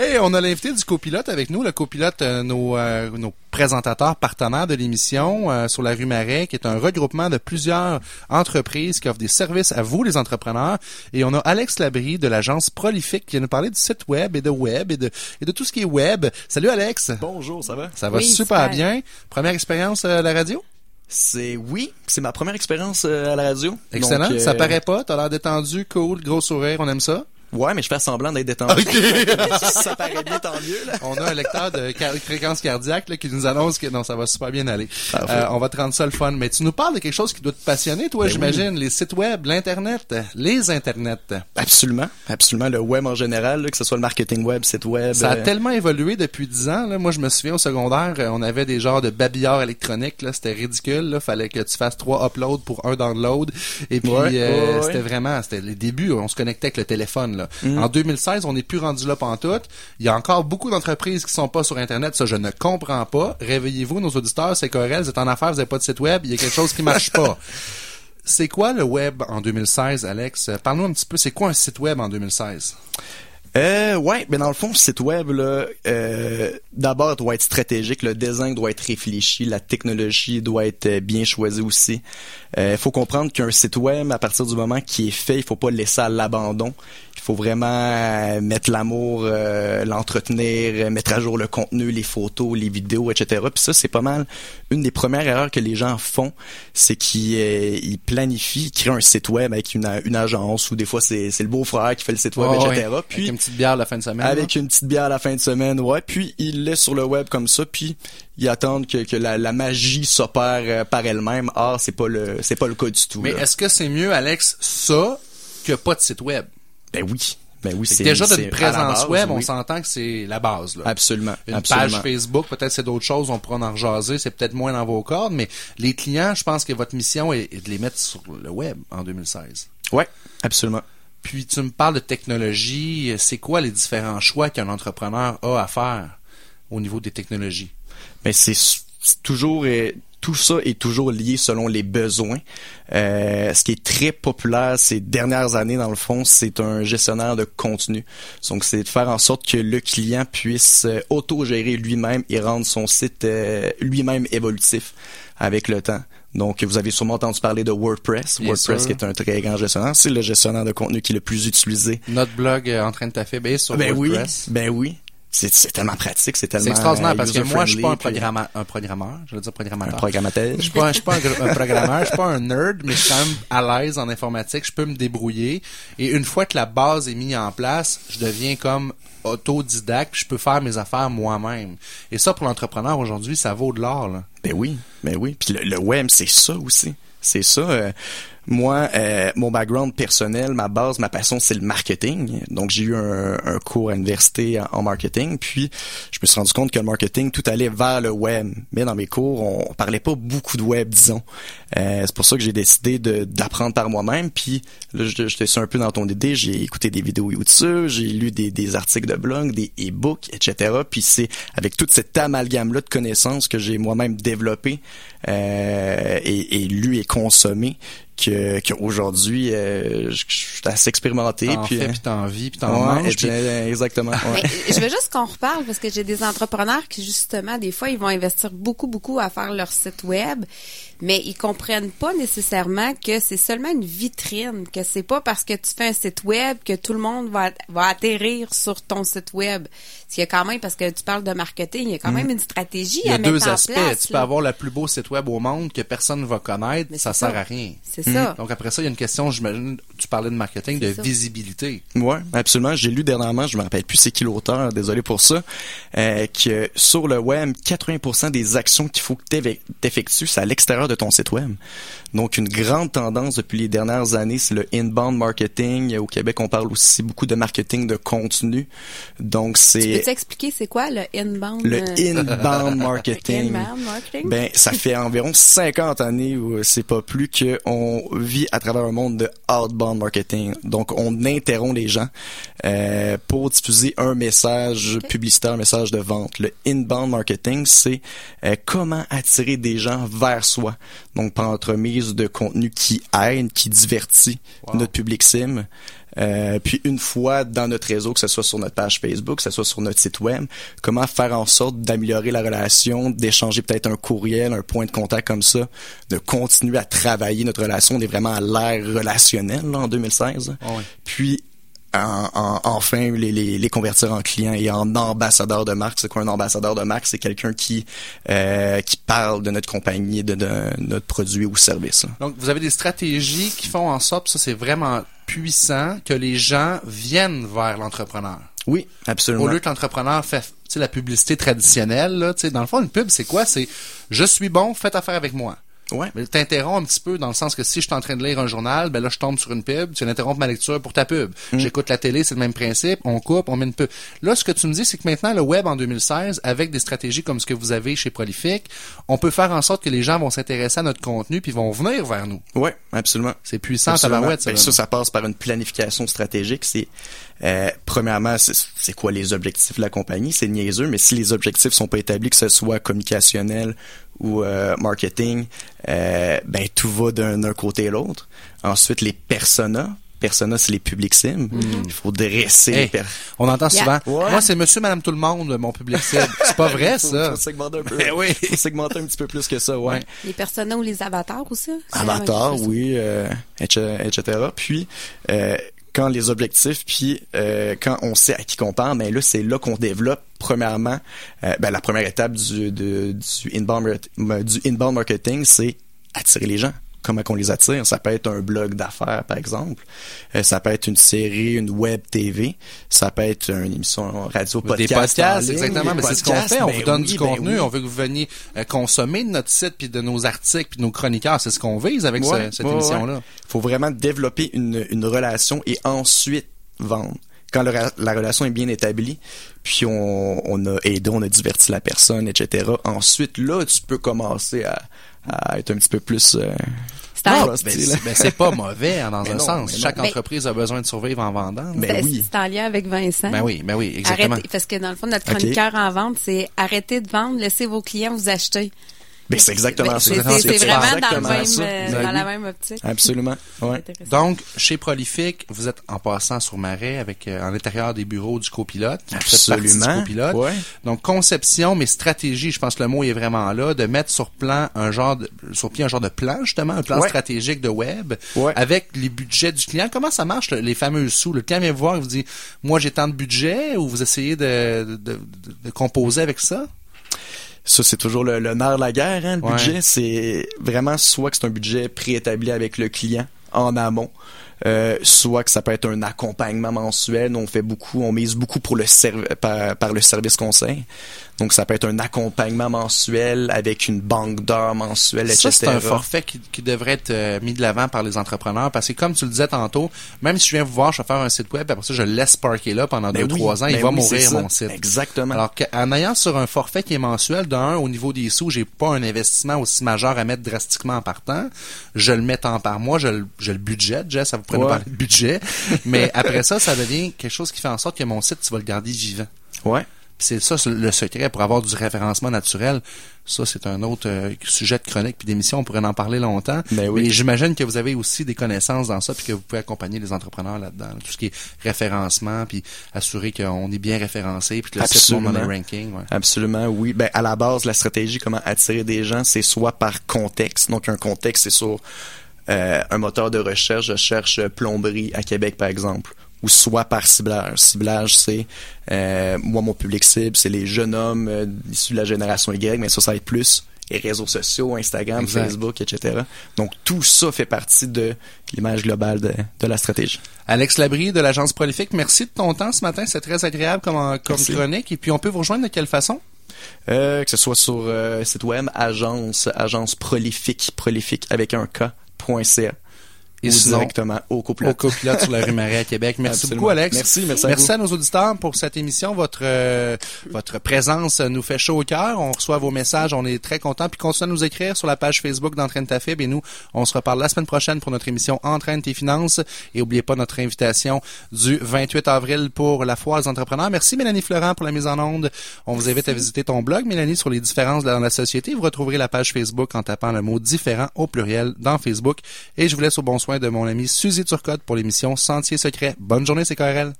Hey, on a l'invité du copilote avec nous. Le copilote, euh, nos, euh, nos présentateurs partenaires de l'émission euh, sur la rue Marais, qui est un regroupement de plusieurs entreprises qui offrent des services à vous, les entrepreneurs. Et on a Alex Labrie de l'agence Prolifique qui vient nous parler du site web et de web et de, et de tout ce qui est web. Salut Alex. Bonjour, ça va? Ça va Oui, super, super. bien. Première expérience à la radio? C'est oui, c'est ma première expérience euh, à la radio. Excellent. Donc, euh, Ça paraît pas. T'as l'air détendu, cool, gros sourire. On aime ça. Ouais, mais je fais semblant d'être détendu. ça paraît bien, tant mieux. Là. On a un lecteur de car- fréquence cardiaque là, qui nous annonce que non, ça va super bien aller. Parfait. Euh, on va te rendre ça le fun. Mais tu nous parles de quelque chose qui doit te passionner, toi, Ben j'imagine. Les sites web, l'internet, les internets. Absolument, absolument. Le web en général, là, que ce soit le marketing web, site web. Ça a euh, tellement évolué depuis dix ans. Là. Moi, je me souviens au secondaire, euh, on avait des genres de babillards électroniques. C'était ridicule. Là. Fallait que tu fasses trois uploads pour un download. Et puis, Ouais, euh, ouais, ouais. c'était vraiment, c'était les débuts. On se connectait avec le téléphone. Là. Mm. En 2016, on n'est plus rendu là pantoute. Il y a encore beaucoup d'entreprises qui sont pas sur Internet. Ça, je ne comprends pas. Réveillez-vous, nos auditeurs. C'est Corel. Vous êtes en affaires, vous n'avez pas de site web. Il y a quelque chose qui marche pas. C'est quoi le web en 2016, Alex? Parle-nous un petit peu. C'est quoi un site web en 2016? Euh, ouais, mais dans le fond, le site web, là, euh, d'abord, doit être stratégique. Le design doit être réfléchi. La technologie doit être euh, bien choisie aussi. Il faut comprendre qu'un site web, à partir du moment qui est fait, il faut pas le laisser à l'abandon. Il faut vraiment euh, mettre l'amour, euh, l'entretenir, euh, mettre à jour le contenu, les photos, les vidéos, etc. Puis ça, c'est pas mal une des premières erreurs que les gens font, c'est qu'ils euh, ils planifient, ils créent un site web avec une, une agence ou des fois c'est c'est le beau-frère qui fait le site web, etc. Puis une petite bière la fin de semaine. avec là. une petite bière à la fin de semaine, ouais. Puis ils laissent sur le web comme ça, puis ils attendent que, que la, la magie s'opère euh, par elle-même. Or, c'est pas le c'est pas le cas du tout. Mais là. est-ce que c'est mieux, Alex, ça que pas de site web? Ben oui, ben oui, que c'est déjà c'est d'une présence base, web, on oui. s'entend que c'est la base. Là. Absolument, Une absolument. page Facebook, peut-être c'est d'autres choses, on pourra en rejaser, c'est peut-être moins dans vos cordes, mais les clients, je pense que votre mission est, est de les mettre sur le web en 2016. Ouais, absolument. Puis tu me parles de technologie, c'est quoi les différents choix qu'un entrepreneur a à faire au niveau des technologies? Mais c'est toujours euh, tout ça est toujours lié selon les besoins. Euh, ce qui est très populaire ces dernières années, dans le fond, c'est un gestionnaire de contenu. Donc, c'est de faire en sorte que le client puisse euh, autogérer lui-même et rendre son site lui-même évolutif avec le temps. Donc, vous avez sûrement entendu parler de WordPress. Bien WordPress sûr. qui est un très grand gestionnaire. C'est le gestionnaire de contenu qui est le plus utilisé. Notre blog euh, en train de t'affaiblir sur ben oui, WordPress. ben oui. C'est tellement pratique, c'est tellement C'est extraordinaire parce que moi, je suis pas un puis programmeur, un programmeur, je veux dire Un programmateur. programmateur. Je suis pas, un- je suis pas un, gr- un programmeur, je suis pas un nerd, mais je suis quand même à l'aise en informatique, je peux me débrouiller. Et une fois que la base est mise en place, je deviens comme autodidacte, je peux faire mes affaires moi-même. Et ça, pour l'entrepreneur aujourd'hui, ça vaut de l'or. Ben oui, ben oui. Puis le, le web, c'est ça aussi. C'est ça. euh, moi, euh, mon background personnel, ma base, ma passion, c'est le marketing. Donc, j'ai eu un, un cours à l'université en, en marketing. Puis, je me suis rendu compte que le marketing, tout allait vers le web. Mais dans mes cours, on, parlait pas beaucoup de web, disons. Euh, c'est pour ça que j'ai décidé de- d'apprendre par moi-même. Puis, là, je, je te suis un peu dans ton idée. J'ai écouté des vidéos YouTube, j'ai lu des, des articles de blog, des e-books, etc. Puis, c'est avec toute cette amalgame-là de connaissances que j'ai moi-même développé euh, et, et lu et consommé que qu'aujourd'hui euh, je, je suis assez expérimenté T'en puis fais, euh, puis t'en vis, puis t'en ouais, manges. puis- exactement ouais. Mais je veux juste qu'on reparle parce que j'ai des entrepreneurs qui justement des fois ils vont investir beaucoup beaucoup à faire leur site web, mais ils comprennent pas nécessairement que c'est seulement une vitrine, que c'est pas parce que tu fais un site web que tout le monde va va atterrir sur ton site web. Il y a quand même parce que tu parles de marketing, il y a quand même une stratégie Mm. Il y a à mettre deux en aspects. place. tu peux avoir le plus beau site web au monde que personne ne va connaître, Mais ça sert ça. à rien. C'est ça. Donc après ça, il y a une question, j'imagine, tu parlais de marketing, de ça. visibilité. Ouais, absolument. J'ai lu dernièrement, je me rappelle plus c'est qui l'auteur, désolé pour ça, euh, que sur le web, 80% des actions qu'il faut que t'éve- t'effectues, c'est à l'extérieur de ton site web. Donc, une grande tendance depuis les dernières années, c'est le inbound marketing. Au Québec, on parle aussi beaucoup de marketing de contenu. Donc, c'est Peux-tu expliquer c'est quoi le inbound le euh, inbound marketing? inbound marketing? Ben, ça fait environ 50 années où c'est pas plus que on vit à travers un monde de outbound marketing. Donc, on interrompt les gens euh, pour diffuser un message publicitaire, un message de vente. Le inbound marketing, c'est euh, comment attirer des gens vers soi. Donc, par entremise de contenu qui aide, qui divertit Wow. notre public cible. Euh, puis une fois dans notre réseau, que ce soit sur notre page Facebook, que ce soit sur notre site web, comment faire en sorte d'améliorer la relation, d'échanger peut-être un courriel, un point de contact comme ça, de continuer à travailler notre relation. On est vraiment à l'ère relationnelle là, en 2016. Ah ouais. Puis en- en- enfin les, les, les convertir en clients et en ambassadeurs de marque. C'est quoi un ambassadeur de marque? C'est quelqu'un qui euh, qui parle de notre compagnie, de, de notre produit ou service. là. Donc, vous avez des stratégies qui font en sorte, ça c'est vraiment puissant, que les gens viennent vers l'entrepreneur. Oui, absolument. Au lieu que l'entrepreneur fait la publicité traditionnelle, là, dans le fond, une pub, c'est quoi? C'est je suis bon, faites affaire avec moi. Ouais. Mais t'interromps un petit peu dans le sens que si je suis en train de lire un journal, ben là, je tombe sur une pub, tu viens d'interrompre ma lecture pour ta pub. Mm. J'écoute la télé, c'est le même principe, on coupe, on met une pub. Là, ce que tu me dis, c'est que maintenant, le web en 2016, avec des stratégies comme ce que vous avez chez Prolific, on peut faire en sorte que les gens vont s'intéresser à notre contenu puis vont venir vers nous. Ouais, absolument. C'est puissant, Absolument. tabarouette, ça. Ben, ça, ça passe par une planification stratégique. C'est euh, premièrement, c'est c'est quoi les objectifs de la compagnie? C'est niaiseux, mais si les objectifs sont pas établis, que ce soit communicationnel ou euh, marketing, euh, ben tout va d'un d'un côté à l'autre. Ensuite, les personas. Personas, c'est les publics cibles. Il faut dresser Hey, on entend Yeah. souvent. Ouais. Moi, c'est monsieur, madame, tout le monde, mon public cible. C'est pas vrai, Faut- ça. Faut segmenter un peu. Ben oui. Faut segmenter un petit peu plus que ça, ouais. Les personas ou les avatars aussi. c'est la même Avatar, chose. oui, euh, etc., etc. Puis euh, quand les objectifs, puis euh, quand on sait à qui qu'on parle, ben là c'est là qu'on développe premièrement, euh, ben la première étape du du inbound du inbound marketing, c'est attirer les gens. Comment qu'on les attire Ça peut être un blog d'affaires, par exemple. Euh, ça peut être une série, une web TV. Ça peut être une émission radio, podcast. des podcasts, ligne, exactement. Mais c'est ce qu'on fait. On Ben vous donne oui, du ben contenu. oui. On veut que vous veniez euh, consommer de notre site puis de nos articles puis de nos chroniqueurs. C'est ce qu'on vise avec ce- cette ouais, émission-là. ouais. faut vraiment développer une, une relation et ensuite vendre. Quand le la relation est bien établie, puis on, on a aidé, on a diverti la personne, etc. Ensuite, là, tu peux commencer à, à être un petit peu plus... euh, C'est Non, ben, ben, c'est pas mauvais hein, dans Mais un non, sens. Chaque non. entreprise a besoin de survivre en vendant. Ben c'est- oui. C'est en lien avec Vincent. Ben oui, ben oui, exactement. Arrêtez, parce que dans le fond, notre chroniqueur en vente, c'est arrêtez de vendre, laissez vos clients vous acheter. Ben, c'est exactement Ben, ça. C'est vraiment dans, même, ça. euh, Ben dans la même optique. Absolument. Ouais. Donc, chez Prolific, vous êtes en passant sur Marais avec euh, en l'intérieur des bureaux du copilote. Absolument. Du copilote. Ouais. Donc, conception, mais stratégie, je pense que le mot est vraiment là, de mettre sur plan un genre de, sur pied un genre de plan, justement, un plan Ouais. stratégique de web, Ouais. avec les budgets du client. Comment ça marche, le- les fameux sous? Le client vient vous voir et vous dit, moi, j'ai tant de budget, ou vous essayez de, de, de- de composer avec ça? Ça, c'est toujours le, le nerf de la guerre, hein, le Ouais. budget. C'est vraiment soit que c'est un budget préétabli avec le client en amont, euh, soit que ça peut être un accompagnement mensuel. Nous, on fait beaucoup, on mise beaucoup pour le par, par le service conseil. Donc, ça peut être un accompagnement mensuel avec une banque d'heures mensuelle, Ça, etc. c'est un forfait qui, qui devrait être euh, mis de l'avant par les entrepreneurs parce que comme tu le disais tantôt, même si je viens vous voir, je vais faire un site web, après ça, je laisse parker là pendant Ben deux, oui, trois ans, il ben va oui, mourir mon site. Exactement. Alors qu'en ayant sur un forfait qui est mensuel, d'un, au niveau des sous, j'ai pas un investissement aussi majeur à mettre drastiquement en partant. Je le mets temps par mois, je le, je le Jess, ça prenez Ouais. parler de budget. Mais après ça, ça devient quelque chose qui fait en sorte que mon site, tu vas le garder vivant. ouais. C'est ça le secret pour avoir du référencement naturel. Ça, c'est un autre euh, sujet de chronique puis d'émission. On pourrait en parler longtemps. Ben oui. Mais j'imagine que vous avez aussi des connaissances dans ça puis que vous pouvez accompagner les entrepreneurs là-dedans. Tout ce qui est référencement puis assurer qu'on est bien référencé puis que le site monte dans les Absolument. rankings. ouais. Absolument, oui. Ben, à la base, la stratégie, comment attirer des gens, c'est soit par contexte. Donc, un contexte, c'est sur euh, un moteur de recherche. Je cherche plomberie à Québec, par exemple. Ou soit par ciblage. Ciblage, c'est euh, moi, mon public cible, c'est les jeunes hommes euh, issus de la génération Y, mais ça, ça va être plus les réseaux sociaux, Instagram, Exact. Facebook, etc. Donc, tout ça fait partie de l'image globale de, de la stratégie. Alex Labrie de l'agence Prolifique, merci de ton temps ce matin. C'est très agréable comme, comme Merci. chronique. Et puis, on peut vous rejoindre de quelle façon? Euh, que ce soit sur euh, site web, agence, agence prolifique, prolifique avec un conhecer. Et ou sinon, directement au au copilote. copilote sur la rue Marais à Québec. Merci Absolument. beaucoup, Alex. Merci, merci à Merci vous. à nos auditeurs pour cette émission. Votre euh, votre présence nous fait chaud au cœur. On reçoit vos messages. On est très contents. Puis continuez à nous écrire sur la page Facebook d'Entraîne ta fibre. Et nous, on se reparle la semaine prochaine pour notre émission Entraîne tes finances. Et n'oubliez pas notre invitation du 28 avril pour la foire des entrepreneurs. Merci Mélanie Florent pour la mise en onde. On vous invite à visiter ton blog, Mélanie, sur les différences dans la société. Vous retrouverez la page Facebook en tapant le mot différent au pluriel dans Facebook. Et je vous laisse au bonsoir. De mon ami Suzy Turcotte pour l'émission Sentier secret. Bonne journée, CKRL.